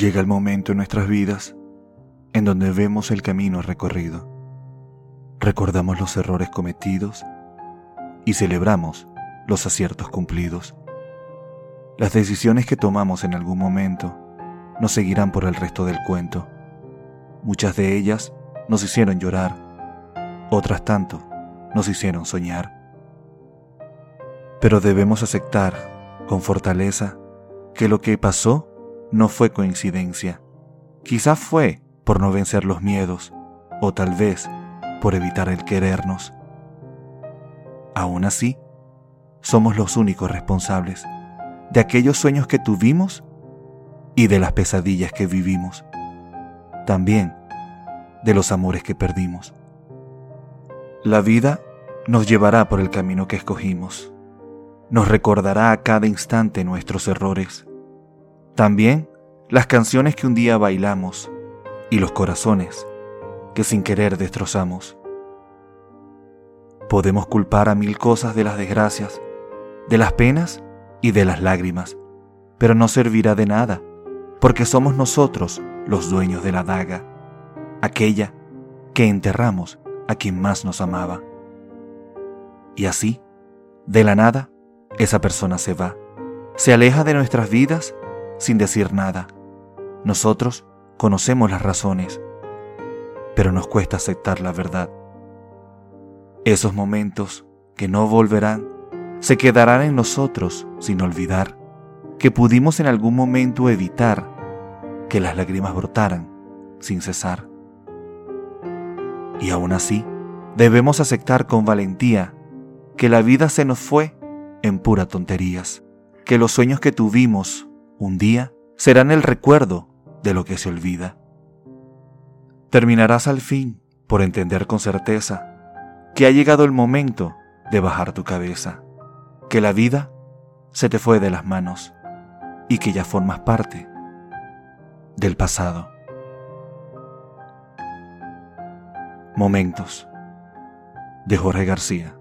Llega el momento en nuestras vidas en donde vemos el camino recorrido, recordamos los errores cometidos y celebramos los aciertos cumplidos. Las decisiones que tomamos en algún momento nos seguirán por el resto del cuento. Muchas de ellas nos hicieron llorar, otras tanto nos hicieron soñar. Pero debemos aceptar con fortaleza que lo que pasó no fue coincidencia. Quizás fue por no vencer los miedos, o tal vez por evitar el querernos. Aún así, somos los únicos responsables de aquellos sueños que tuvimos y de las pesadillas que vivimos. También de los amores que perdimos. La vida nos llevará por el camino que escogimos. Nos recordará a cada instante nuestros errores. También las canciones que un día bailamos y los corazones que sin querer destrozamos. Podemos culpar a mil cosas de las desgracias, de las penas y de las lágrimas, pero no servirá de nada, porque somos nosotros los dueños de la daga, aquella que enterramos a quien más nos amaba. Y así, de la nada, esa persona se va, se aleja de nuestras vidas sin decir nada. Nosotros conocemos las razones, pero nos cuesta aceptar la verdad. Esos momentos que no volverán se quedarán en nosotros sin olvidar que pudimos en algún momento evitar que las lágrimas brotaran sin cesar. Y aún así, debemos aceptar con valentía que la vida se nos fue en pura tonterías, que los sueños que tuvimos un día serán el recuerdo de lo que se olvida. Terminarás al fin por entender con certeza que ha llegado el momento de bajar tu cabeza, que la vida se te fue de las manos y que ya formas parte del pasado. Momentos de Jorge García.